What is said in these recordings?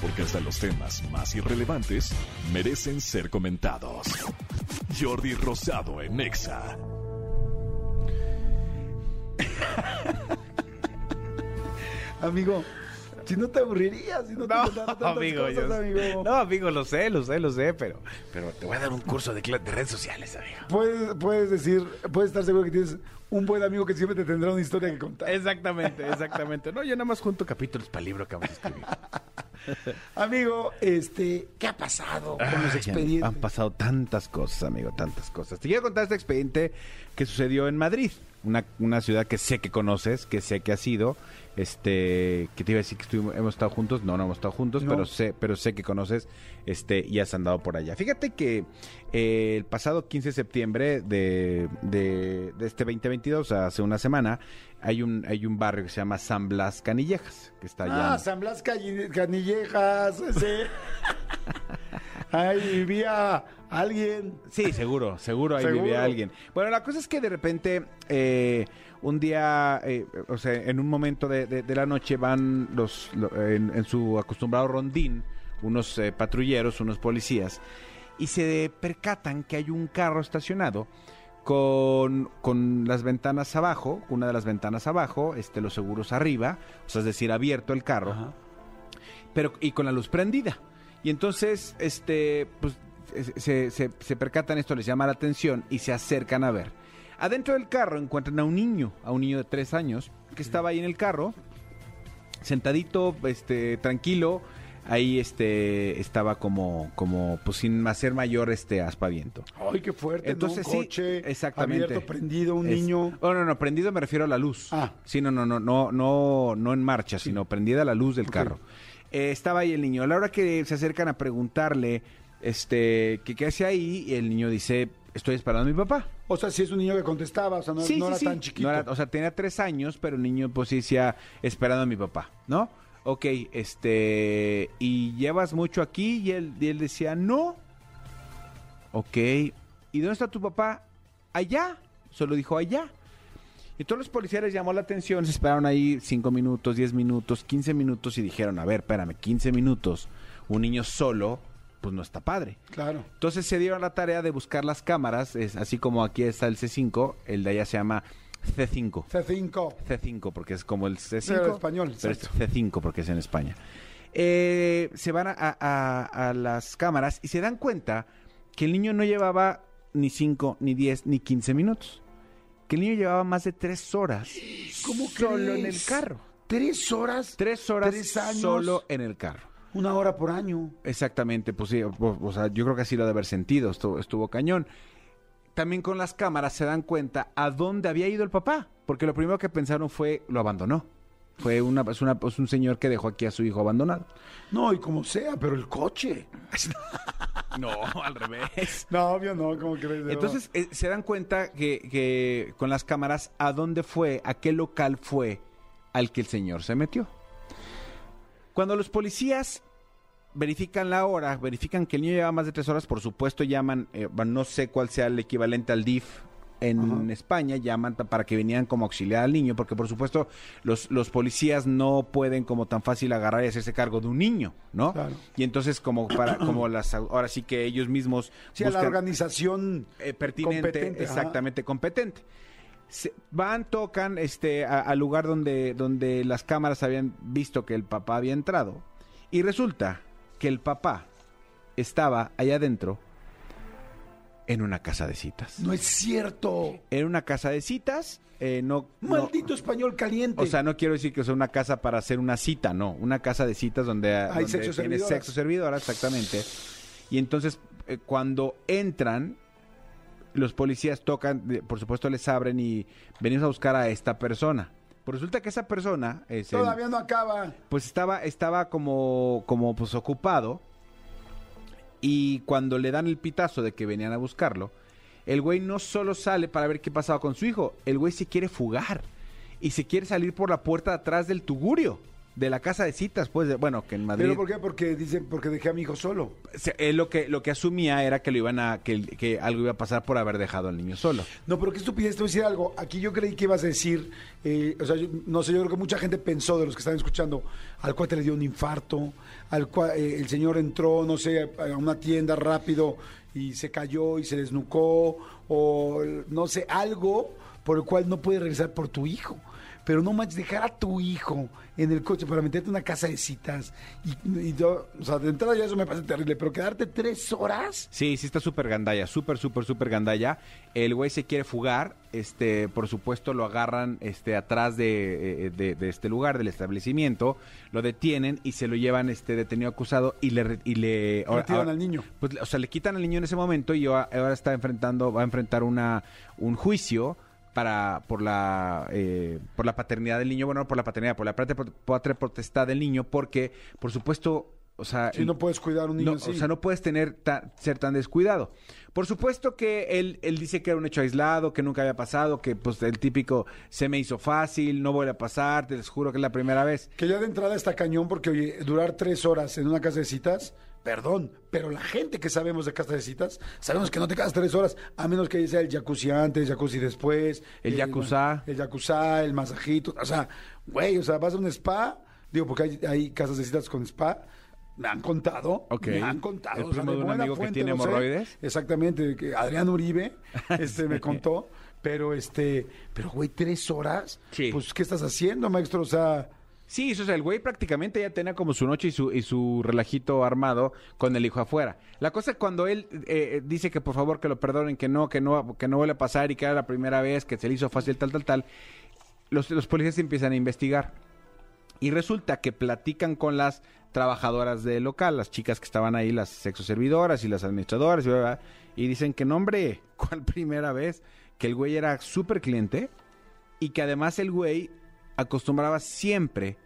Porque hasta los temas más irrelevantes merecen ser comentados. Jordi Rosado en Exa. Amigo, si no te aburrirías, si no te No, tantas amigo, cosas, yo- amigo. no, amigo, lo sé, lo sé, lo sé, pero, pero te voy a dar un curso de, de redes sociales, amigo. Puedes, puedes decir, puedes estar seguro que tienes un buen amigo que siempre te tendrá una historia que contar. Exactamente, exactamente. No, yo nada más junto capítulos para el libro que vamos a escribir. Amigo, este, ¿qué ha pasado con los? Han pasado tantas cosas, amigo, tantas cosas. Te quiero contar este expediente que sucedió en Madrid, una, una ciudad que sé que conoces, que sé que has ido. Este, que te iba a decir que estuvimos- hemos estado juntos, no, no hemos estado juntos, No. pero sé, pero sé que conoces, este, y has andado por allá. Fíjate que eh, el pasado 15 de septiembre de, de, de este 2022, hace una semana, hay un, hay un barrio que se llama San Blas Canillejas, que está allá. Ah, en- San Blas Canillejas, ese. Ahí vivía alguien. Sí, seguro, seguro ahí Seguro. vive alguien. Bueno, la cosa es que de repente, eh, un día, eh, o sea, en un momento de, de- de la noche van los, lo- en, en su acostumbrado rondín, unos eh, patrulleros, unos policías, y se percatan que hay un carro estacionado con, con las ventanas abajo, una de las ventanas abajo, este, los seguros arriba, o sea, es decir, abierto el carro Ajá. pero y con la luz prendida. Y entonces, este, pues, se, se, se percatan esto, les llama la atención y se acercan a ver. Adentro del carro encuentran a un niño, a un niño de tres años, que estaba ahí en el carro, sentadito, este, tranquilo. Ahí este estaba como, como, pues sin hacer mayor este aspaviento. Ay, qué fuerte. Entonces ¿no? sí, Un coche exactamente. abierto, prendido, un Es- niño. Oh, no, no, prendido me refiero a la luz. Ah. Sí, no, no, no, no, no, no en marcha, sino prendida la luz del carro. Eh, estaba ahí el niño. A la hora que se acercan a preguntarle, este, que qué hace ahí, y el niño dice, estoy esperando a mi papá. O sea, si es un niño que contestaba, o sea, no, Sí, no sí, era sí. tan chiquito. No era- o sea, tenía tres años, pero el niño pues sí decía, esperando a mi papá, ¿no? Ok, este, ¿y llevas mucho aquí? Y él, y él decía, no. Ok, ¿y dónde está tu papá? Allá. Solo dijo allá. Y todos los policías les llamó la atención, se esperaron ahí cinco minutos, 10 minutos, 15 minutos y dijeron, a ver, espérame, 15 minutos, un niño solo, pues no está padre. Claro. Entonces se dieron la tarea de buscar las cámaras, es, así como aquí está el C5, el de allá se llama C5. C5. C5 porque es como el C5. Pero en español, Pero es exacto. C5 porque es en España. Eh, se van a, a- a las cámaras y se dan cuenta que el niño no llevaba ni 5, ni 10, ni 15 minutos. Que el niño llevaba más de 3 horas ¿Cómo solo en el carro. ¿Tres horas? 3 horas ¿Tres años? solo en el carro. Una hora por año. Exactamente, pues sí, o, o sea, yo creo que así lo de haber sentido, estuvo, estuvo cañón. También con las cámaras se dan cuenta a dónde había ido el papá, porque lo primero que pensaron fue lo abandonó. Fue una, es una, es un señor que dejó aquí a su hijo abandonado. No, y como sea, pero el coche. No, al revés. No, obvio no, como crees? Entonces eh, se dan cuenta que, que con las cámaras a dónde fue, a qué local fue al que el señor se metió. Cuando los policías verifican la hora, verifican que el niño lleva más de tres horas, por supuesto llaman, eh, no sé cuál sea el equivalente al DIF en España, llaman para que vinieran como auxiliar al niño, porque por supuesto los, los policías no pueden como tan fácil agarrar y hacerse cargo de un niño, ¿no? Claro. Y entonces como para, como las, ahora sí que ellos mismos Sí, a la organización eh, pertinente, competente, ajá. exactamente competente. Se- van, tocan este al lugar donde, donde las cámaras habían visto que el papá había entrado. Y resulta que el papá estaba allá adentro en una casa de citas. No es cierto. En una casa de citas, eh, no, no- Maldito español caliente. o sea, no quiero decir que sea una casa para hacer una cita, no. Una casa de citas donde, donde sexo tiene servidoras. sexo servidora, exactamente. Y entonces, eh, cuando entran, los policías tocan, por supuesto les abren y venimos a buscar a esta persona. Pues resulta que esa persona es el- Todavía no acaba. pues estaba, estaba como, como pues ocupado. Y cuando le dan el pitazo de que venían a buscarlo, el güey no solo sale para ver qué pasaba con su hijo, el güey se quiere fugar. Y se quiere salir por la puerta de atrás del tugurio, de la casa de citas, pues, de- bueno, que en Madrid. ¿Pero por qué? Porque dicen, porque dejé a mi hijo solo. Se- él lo que, lo que asumía era que lo iban a, que, que algo iba a pasar por haber dejado al niño solo. No, pero qué estupidez, te voy a decir algo. Aquí yo creí que ibas a decir, eh, o sea, yo- no sé, yo creo que mucha gente pensó de los que están escuchando, al cuate le dio un infarto, al cual eh, el señor entró, no sé, a una tienda rápido y se cayó y se desnucó, o no sé, algo por el cual no puede regresar por tu hijo. Pero no manches, dejar a tu hijo en el coche para meterte en una casa de citas. Y, y yo, o sea, de entrada ya eso me parece terrible, pero quedarte tres horas. Sí, sí está súper gandalla, súper, súper, súper gandalla. El güey se quiere fugar, este, por supuesto lo agarran este, atrás de, eh, de- de este lugar, del establecimiento, lo detienen y se lo llevan este detenido acusado y le... Y le Retiran al niño. Pues, o sea, le quitan al niño en ese momento y ahora ahora está enfrentando, va a enfrentar una, un juicio para por la eh, por la paternidad del niño, bueno, no por la paternidad, por la patria potestad del niño, porque, por supuesto, o sea, Si no puedes cuidar un niño no. O sea, no puedes tener ta- ser tan descuidado. Por supuesto que él, él dice que era un hecho aislado, que nunca había pasado, que pues el típico se me hizo fácil, no vuelve a pasar, te les juro que es la primera vez. Que ya de entrada está cañón porque, oye, durar tres horas en una casa de citas, perdón, pero la gente que sabemos de casa de citas, sabemos que no te quedas tres horas, a menos que sea el jacuzzi antes, jacuzzi después. El jacuzá. El jacuzá, el masajito, o sea, güey, o sea, vas a un spa, digo, porque hay, hay casas de citas con spa. Me han contado, Ok. me han contado. ¿El primo de un amigo que tiene sé. hemorroides? Exactamente, que Adrián Uribe este, me contó, pero este, pero güey, tres horas, Sí. pues, ¿qué estás haciendo, maestro? O sea, Sí, o sea, el güey prácticamente ya tenía como su noche y su, y su relajito armado con el hijo afuera. La cosa es cuando él eh, eh, dice que por favor que lo perdonen, que no, que no, que no vuelve a pasar y que era la primera vez que se le hizo fácil, tal, tal, tal, los, los policías empiezan a investigar. Y resulta que platican con las trabajadoras del local, las chicas que estaban ahí, las sexoservidoras y las administradoras, y, y dicen que no, hombre, ¿cuál primera vez? Que el güey era súper cliente y que además el güey acostumbraba siempre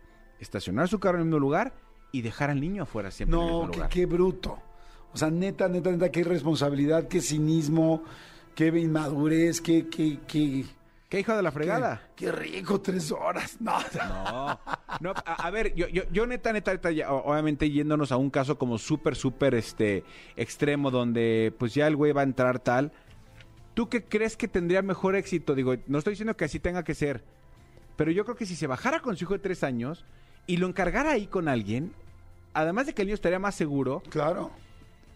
estacionar su carro en el mismo lugar y dejar al niño afuera siempre en el No, mismo qué, lugar. qué bruto. O sea, neta, neta, neta, qué irresponsabilidad, qué cinismo, qué inmadurez, qué, qué, qué, ¿Qué hijo de la fregada? qué rico, tres horas. No, No, no, a, a ver, yo, yo, yo neta, neta, neta, ya, obviamente yéndonos a un caso como súper, súper, este, extremo, donde pues ya el güey va a entrar tal, ¿tú qué crees que tendría mejor éxito? Digo, no estoy diciendo que así tenga que ser, pero yo creo que si se bajara con su hijo de tres años y lo encargara ahí con alguien, además de que el niño estaría más seguro, claro.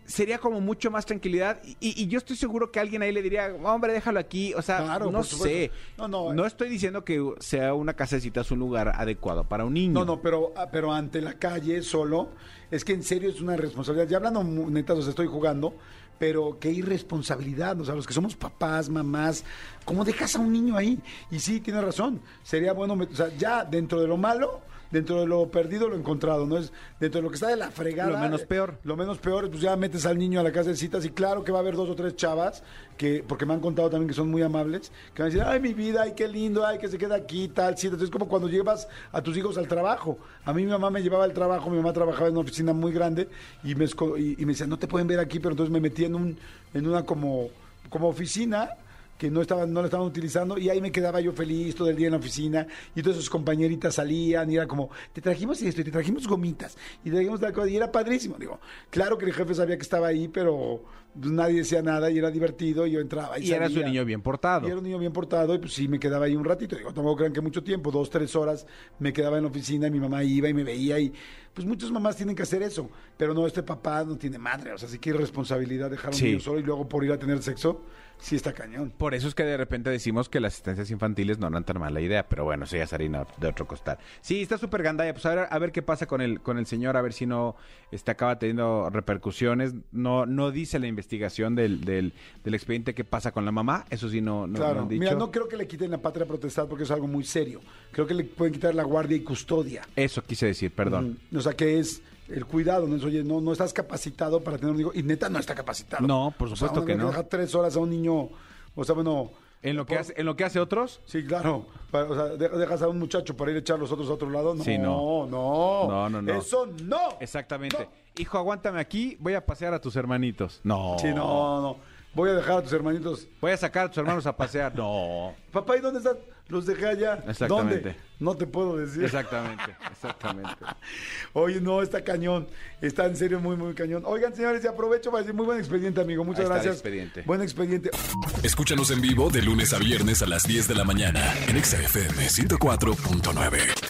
sería como mucho más tranquilidad y, y- y yo estoy seguro que alguien ahí le diría, hombre, déjalo aquí, o sea, Claro, no sé, No, no, eh. estoy diciendo que sea una casa de citas un lugar adecuado para un niño. No, no, pero, ah, pero ante la calle solo, es que en serio es una responsabilidad. Ya hablando neta, o sea, estoy jugando, pero qué irresponsabilidad. O sea, los que somos papás, mamás, ¿cómo dejas a un niño ahí? Y sí, tienes razón. Sería bueno, o sea, ya dentro de lo malo, dentro de lo perdido, lo encontrado, ¿no? Es dentro de lo que está de la fregada. Lo menos eh, peor. Lo menos peor, pues ya metes al niño a la casa de citas y claro que va a haber dos o tres chavas, que porque me han contado también que son muy amables, que van a decir, ay, mi vida, ay, qué lindo, ay, que se queda aquí, tal, sí. Entonces es como cuando llevas a tus hijos al trabajo. A mí mi mamá me llevaba al trabajo, mi mamá trabajaba en una oficina muy grande y me, y, y me decía, no te pueden ver aquí, pero entonces me metí en, un, en una como, como oficina que no estaban, no la estaban utilizando, y ahí me quedaba yo feliz todo el día en la oficina, y todas sus compañeritas salían, y era como, te trajimos esto, y te trajimos gomitas, y te trajimos tal cosa, y era padrísimo. Digo, claro que el jefe sabía que estaba ahí, pero nadie decía nada, y era divertido, y yo entraba y, y era su niño bien portado. Y era un niño bien portado y pues sí, me quedaba ahí un ratito. Digo, tampoco crean que mucho tiempo, dos, tres horas me quedaba en la oficina y mi mamá iba y me veía y pues muchas mamás tienen que hacer eso. Pero no, este papá no tiene madre. O sea, sí que responsabilidad dejar a un Sí. niño solo y luego por ir a tener sexo, sí está cañón. Por eso es que de repente decimos que las asistencias infantiles no eran tan mala idea, pero bueno, eso ya es harina de otro costal. Sí, está súper gandalla, pues a ver, a ver qué pasa con el, con el señor, a ver si no este, acaba teniendo repercusiones. No, no dice la investigación del, del, del expediente qué pasa con la mamá, eso sí no, no, no claro, han dicho. mira, no creo que le quiten la patria potestad porque es algo muy serio. Creo que le pueden quitar la guardia y custodia. Eso quise decir, perdón. Mm, O sea, que es el cuidado, ¿no? Es, oye, no, no estás capacitado para tener un hijo. Y neta no está capacitado. No, por O sea, supuesto que no. deja tres horas a un niño, o sea, bueno, ¿En lo que hace, en lo que hace otros? Sí, claro. O sea, de- dejas a un muchacho para ir a echar los otros a otro lado. No, Sí, no. no. No, no, no. Eso no. Exactamente. No. Hijo, aguántame aquí, voy a pasear a tus hermanitos. No. Sí, no, no. Voy a dejar a tus hermanitos. Voy a sacar a tus hermanos a pasear. No. Papá, ¿y dónde están? Los dejé allá. Exactamente. ¿Dónde? No te puedo decir. Exactamente, exactamente. Oye, no, está cañón. Está en serio muy, muy cañón. Oigan, señores, y aprovecho para decir muy buen expediente, amigo. Muchas Ahí está el gracias. expediente. Buen expediente. Escúchanos en vivo de lunes a viernes a las 10 de la mañana en Exa FM 104.9.